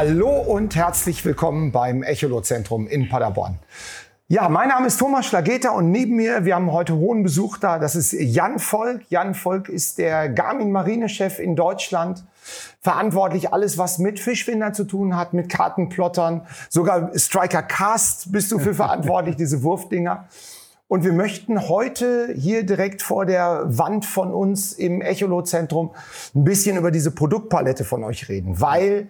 Hallo und herzlich willkommen beim Echolot-Zentrum in Paderborn. Ja, mein Name ist Thomas Schlageter und neben mir, wir haben heute hohen Besuch da, das ist Jan Volk. Jan Volk ist der Garmin-Marinechef in Deutschland, verantwortlich alles, was mit Fischfindern zu tun hat, mit Kartenplottern, sogar Striker Cast bist du für verantwortlich, diese Wurfdinger. Und wir möchten heute hier direkt vor der Wand von uns im Echolot-Zentrum ein bisschen über diese Produktpalette von euch reden, weil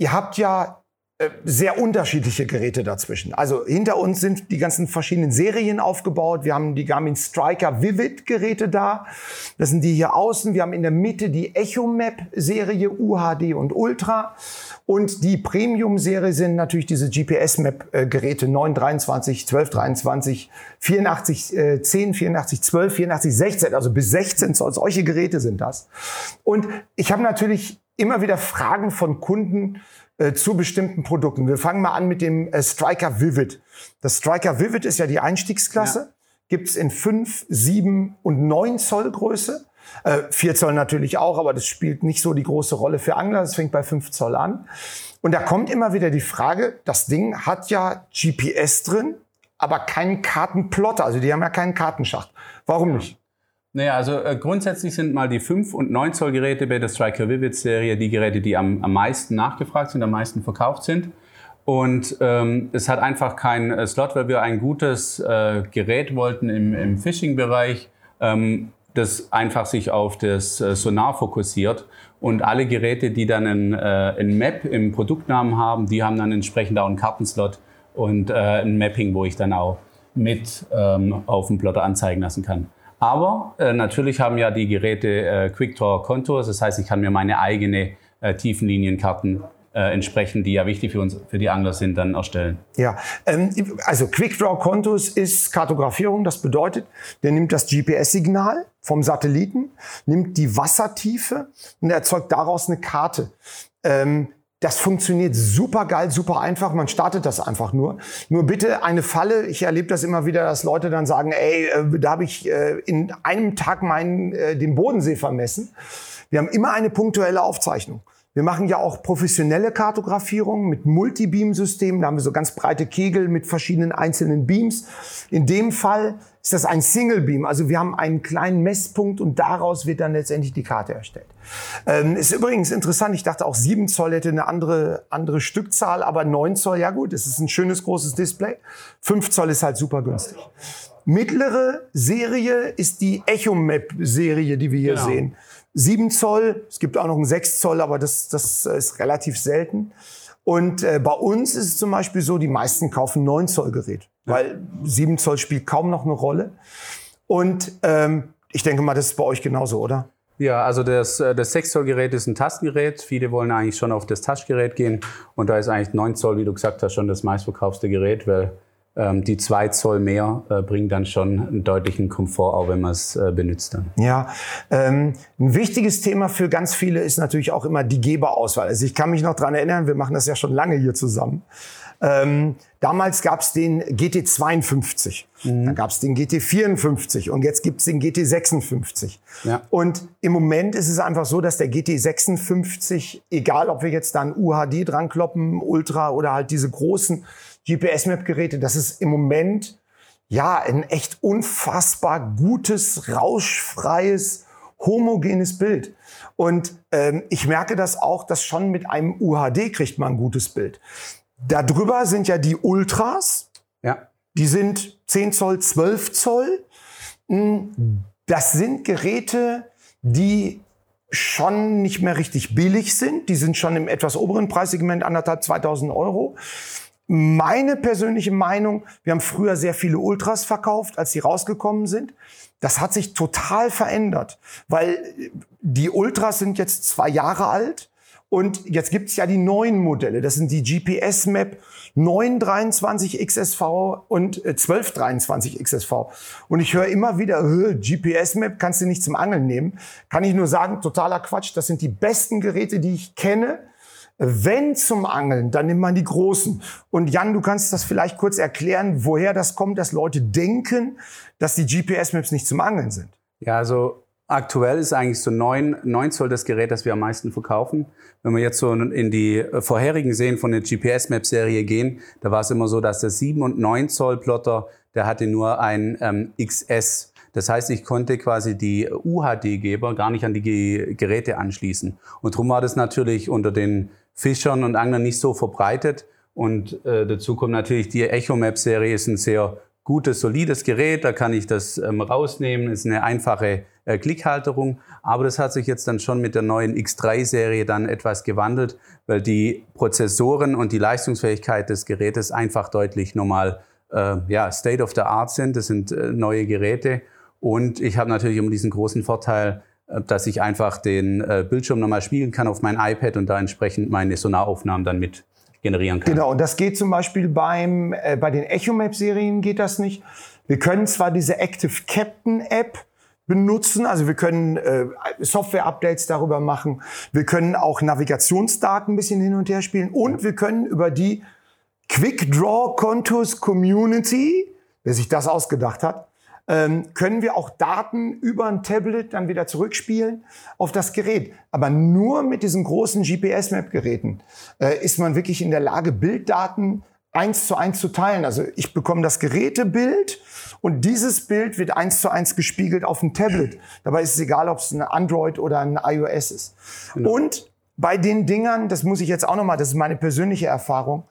ihr habt ja äh, sehr unterschiedliche Geräte dazwischen. Also hinter uns sind die ganzen verschiedenen Serien aufgebaut. Wir haben die Garmin Striker Vivid Geräte da. Das sind die hier außen. Wir haben in der Mitte die Echo Map Serie UHD und Ultra. Und die Premium Serie sind natürlich diese GPS Map Geräte 923, 1223, 84, äh, 10, 84, 12, 84, 16. Also bis 16 Zoll. Solche Geräte sind das. Und ich habe natürlich immer wieder Fragen von Kunden, äh, zu bestimmten Produkten. Wir fangen mal an mit dem äh, Striker Vivid. Das Striker Vivid ist ja die Einstiegsklasse. Ja. Gibt's in 5, 7 und 9 Zoll Größe. Äh, 4 Zoll natürlich auch, aber das spielt nicht so die große Rolle für Angler. Das fängt bei 5 Zoll an. Und da kommt immer wieder die Frage, das Ding hat ja GPS drin, aber keinen Kartenplotter. Also die haben ja keinen Kartenschacht. Warum nicht? Naja, also äh, grundsätzlich sind mal die 5 und 9 Zoll Geräte bei der Striker Vivid Serie die Geräte, die am, am meisten nachgefragt sind, am meisten verkauft sind. Und ähm, es hat einfach keinen äh, Slot, weil wir ein gutes äh, Gerät wollten im, im Phishing-Bereich, ähm, das einfach sich auf das äh, Sonar fokussiert. Und alle Geräte, die dann ein, äh, ein Map im Produktnamen haben, die haben dann entsprechend auch einen Kartenslot und ein Mapping, wo ich dann auch mit ähm, auf dem Plotter anzeigen lassen kann. Aber äh, natürlich haben ja die Geräte äh, QuickDraw Contours, das heißt, ich kann mir meine eigene äh, Tiefenlinienkarten äh, entsprechend, die ja wichtig für uns, für die Angler sind, dann erstellen. Ja, ähm, also QuickDraw Contours ist Kartografierung. Das bedeutet, der nimmt das GPS-Signal vom Satelliten, nimmt die Wassertiefe und erzeugt daraus eine Karte. Ähm, das funktioniert super geil, super einfach. Man startet das einfach nur. Nur bitte eine Falle. Ich erlebe das immer wieder, dass Leute dann sagen, ey, äh, da habe ich äh, in einem Tag meinen äh, den Bodensee vermessen. Wir haben immer eine punktuelle Aufzeichnung. Wir machen ja auch professionelle Kartografierung mit Multibeam-Systemen. Da haben wir so ganz breite Kegel mit verschiedenen einzelnen Beams. In dem Fall ist das ein Single Beam. Also wir haben einen kleinen Messpunkt und daraus wird dann letztendlich die Karte erstellt. Ähm, ist übrigens interessant. Ich dachte auch 7 Zoll hätte eine andere, andere Stückzahl, aber 9 Zoll, ja gut, es ist ein schönes großes Display. 5 Zoll ist halt super günstig. Mittlere Serie ist die Echo Map Serie, die wir hier genau. sehen. 7 Zoll, es gibt auch noch einen 6 Zoll, aber das, das ist relativ selten. Und äh, bei uns ist es zum Beispiel so, die meisten kaufen 9 Zoll Gerät, weil 7 Zoll spielt kaum noch eine Rolle. Und ähm, ich denke mal, das ist bei euch genauso, oder? Ja, also das, äh, das 6 Zoll Gerät ist ein Tastengerät. Viele wollen eigentlich schon auf das Touchgerät gehen. Und da ist eigentlich 9 Zoll, wie du gesagt hast, schon das meistverkaufte Gerät, weil die zwei Zoll mehr äh, bringen dann schon einen deutlichen Komfort, auch wenn man es äh, benutzt dann. Ja, ähm, ein wichtiges Thema für ganz viele ist natürlich auch immer die Geberauswahl. Also ich kann mich noch dran erinnern, wir machen das ja schon lange hier zusammen. Ähm, damals gab es den GT52, mhm. dann gab es den GT54 und jetzt gibt es den GT56. Ja. Und im Moment ist es einfach so, dass der GT56, egal ob wir jetzt da ein UHD dran kloppen, Ultra oder halt diese großen GPS-Map-Geräte, das ist im Moment ja ein echt unfassbar gutes, rauschfreies, homogenes Bild. Und ähm, ich merke das auch, dass schon mit einem UHD kriegt man ein gutes Bild. Darüber sind ja die Ultras. Ja. Die sind 10 Zoll, 12 Zoll. Hm, das sind Geräte, die schon nicht mehr richtig billig sind. Die sind schon im etwas oberen Preissegment, anderthalb, 2000 Euro. Meine persönliche Meinung, wir haben früher sehr viele Ultras verkauft, als sie rausgekommen sind. Das hat sich total verändert, weil die Ultras sind jetzt zwei Jahre alt und jetzt gibt's ja die neuen Modelle. Das sind die GPS Map 923 XSV und 1223 äh, XSV. Und ich höre immer wieder, GPS Map kannst du nicht zum Angeln nehmen. Kann ich nur sagen, totaler Quatsch. Das sind die besten Geräte, die ich kenne wenn zum Angeln, dann nimmt man die großen. Und Jan, du kannst das vielleicht kurz erklären, woher das kommt, dass Leute denken, dass die GPS-Maps nicht zum Angeln sind. Ja, also Aktuell ist eigentlich so 9, 9 Zoll das Gerät, das wir am meisten verkaufen. Wenn wir jetzt so in die vorherigen Serien von der GPS-Map-Serie gehen, da war es immer so, dass der 7 und 9 Zoll Plotter, der hatte nur ein ähm, XS. Das heißt, ich konnte quasi die UHD-Geber gar nicht an die Geräte anschließen. Und darum war das natürlich unter den Fischern und Anglern nicht so verbreitet. Und äh, dazu kommt natürlich die Echo Map-Serie, ist ein sehr gutes, solides Gerät, da kann ich das ähm, rausnehmen, ist eine einfache äh, Klickhalterung. Aber das hat sich jetzt dann schon mit der neuen X3-Serie dann etwas gewandelt, weil die Prozessoren und die Leistungsfähigkeit des Gerätes einfach deutlich normal äh, ja, State of the Art sind. Das sind äh, neue Geräte. Und ich habe natürlich immer diesen großen Vorteil, dass ich einfach den äh, Bildschirm nochmal spiegeln kann auf mein iPad und da entsprechend meine Sonaraufnahmen dann mit generieren kann. Genau, und das geht zum Beispiel beim, äh, bei den EchoMap-Serien geht das nicht. Wir können zwar diese Active Captain App benutzen, also wir können äh, Software-Updates darüber machen, wir können auch Navigationsdaten ein bisschen hin und her spielen und wir können über die Quick Draw Contours Community, wer sich das ausgedacht hat, ähm, können wir auch Daten über ein Tablet dann wieder zurückspielen auf das Gerät. Aber nur mit diesen großen GPS-Map-Geräten äh, ist man wirklich in der Lage, Bilddaten eins zu eins zu teilen. Also ich bekomme das Gerätebild und dieses Bild wird eins zu eins gespiegelt auf dem Tablet. Dabei ist es egal, ob es ein Android oder ein iOS ist. Genau. Und bei den Dingern, das muss ich jetzt auch nochmal, das ist meine persönliche Erfahrung,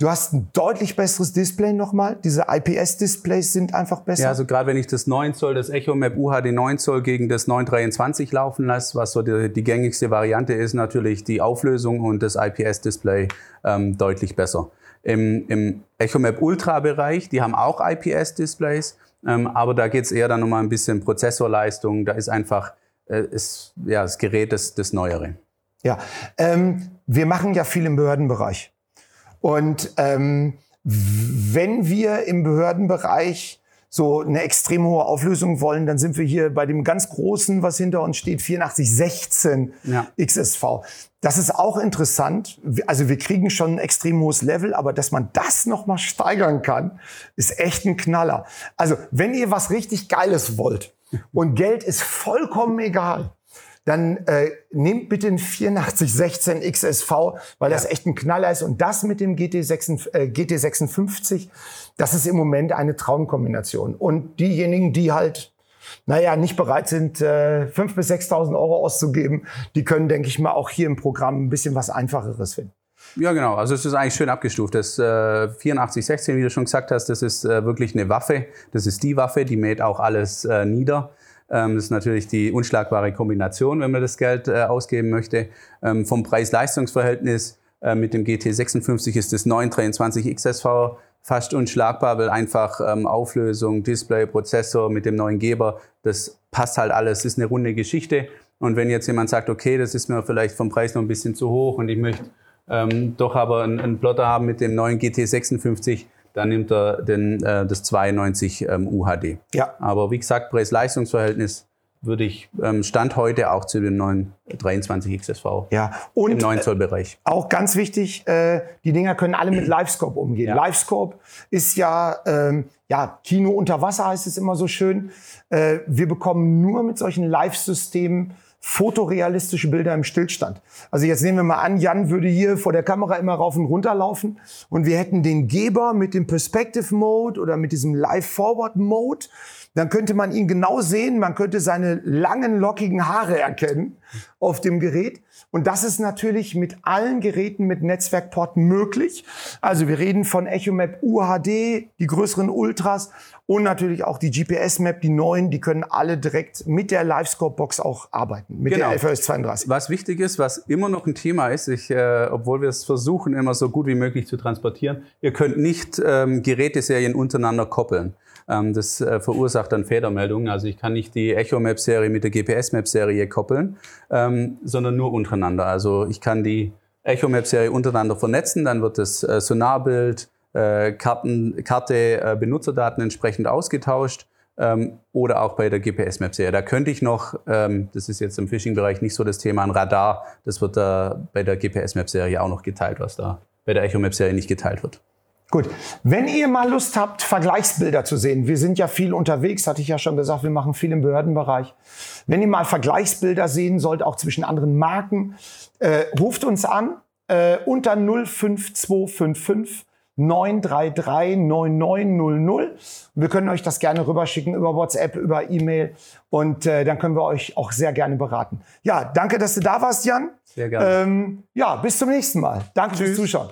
Du hast ein deutlich besseres Display nochmal. Diese IPS-Displays sind einfach besser. Ja, also gerade wenn ich das 9 Zoll, das Echo Map UHD 9 Zoll gegen das 923 laufen lasse, was so die, die gängigste Variante ist, natürlich die Auflösung und das IPS-Display ähm, deutlich besser. Im, im Echo Map Ultra-Bereich, die haben auch IPS-Displays, ähm, aber da geht es eher dann nochmal ein bisschen Prozessorleistung. Da ist einfach äh, ist, ja, das Gerät das, das Neuere. Ja, ähm, wir machen ja viel im Behördenbereich. Und ähm, wenn wir im Behördenbereich so eine extrem hohe Auflösung wollen, dann sind wir hier bei dem ganz großen, was hinter uns steht, 8416 ja. XSV. Das ist auch interessant. Also wir kriegen schon ein extrem hohes Level, aber dass man das nochmal steigern kann, ist echt ein Knaller. Also wenn ihr was richtig Geiles wollt und Geld ist vollkommen egal, dann äh, nehmt bitte einen 8416 XSV, weil ja. das echt ein Knaller ist. Und das mit dem GT6, äh, GT56, das ist im Moment eine Traumkombination. Und diejenigen, die halt naja, nicht bereit sind, äh, 5.000 bis 6.000 Euro auszugeben, die können, denke ich mal, auch hier im Programm ein bisschen was Einfacheres finden. Ja, genau. Also es ist eigentlich schön abgestuft. Das äh, 8416, wie du schon gesagt hast, das ist äh, wirklich eine Waffe. Das ist die Waffe, die mäht auch alles äh, nieder. Ähm, das ist natürlich die unschlagbare Kombination, wenn man das Geld äh, ausgeben möchte. Ähm, vom Preis-Leistungs-Verhältnis äh, mit dem GT56 ist das 923 XSV fast unschlagbar, weil einfach ähm, Auflösung, Display, Prozessor mit dem neuen Geber, das passt halt alles, ist eine runde Geschichte. Und wenn jetzt jemand sagt, okay, das ist mir vielleicht vom Preis noch ein bisschen zu hoch und ich möchte ähm, doch aber einen, einen Plotter haben mit dem neuen GT56, dann nimmt er den, äh, das 92 ähm, UHD. Ja. Aber wie gesagt, Preis-Leistungs-Verhältnis würde ich ähm, Stand heute auch zu dem neuen 23 XSV ja. Und, im 9 Zoll Bereich. Äh, auch ganz wichtig, äh, die Dinger können alle mit Livescope umgehen. Ja. Livescope ist ja, ähm, ja, Kino unter Wasser heißt es immer so schön. Äh, wir bekommen nur mit solchen Live-Systemen fotorealistische Bilder im Stillstand. Also jetzt nehmen wir mal an, Jan würde hier vor der Kamera immer rauf und runter laufen und wir hätten den Geber mit dem Perspective Mode oder mit diesem Live Forward Mode dann könnte man ihn genau sehen, man könnte seine langen, lockigen Haare erkennen auf dem Gerät. Und das ist natürlich mit allen Geräten mit Netzwerkport möglich. Also wir reden von EchoMap UHD, die größeren Ultras und natürlich auch die GPS-Map, die neuen, die können alle direkt mit der Livescope-Box auch arbeiten, mit genau. der FOS 32. Was wichtig ist, was immer noch ein Thema ist, ich, äh, obwohl wir es versuchen, immer so gut wie möglich zu transportieren, ihr könnt nicht ähm, Geräteserien untereinander koppeln. Ähm, das äh, verursacht dann Fehlermeldungen. Also ich kann nicht die Echo Map Serie mit der GPS Map Serie koppeln, ähm, sondern nur untereinander. Also ich kann die Echo Map Serie untereinander vernetzen, dann wird das äh, Sonarbild, äh, Karten, Karte, Benutzerdaten entsprechend ausgetauscht. Ähm, oder auch bei der GPS-Map-Serie. Da könnte ich noch, das ist jetzt im Phishing-Bereich nicht so das Thema, ein Radar, das wird da bei der GPS-Map-Serie auch noch geteilt, was da bei der Echo-Map-Serie nicht geteilt wird. Gut. Wenn ihr mal Lust habt, Vergleichsbilder zu sehen, wir sind ja viel unterwegs, hatte ich ja schon gesagt, wir machen viel im Behördenbereich. Wenn ihr mal Vergleichsbilder sehen sollt, auch zwischen anderen Marken, äh, ruft uns an äh, unter 05255 933 9900. Wir können euch das gerne rüberschicken über WhatsApp, über E-Mail und äh, dann können wir euch auch sehr gerne beraten. Ja, danke, dass du da warst, Jan. Sehr gerne. Ähm, ja, bis zum nächsten Mal. Danke Tschüss. fürs Zuschauen.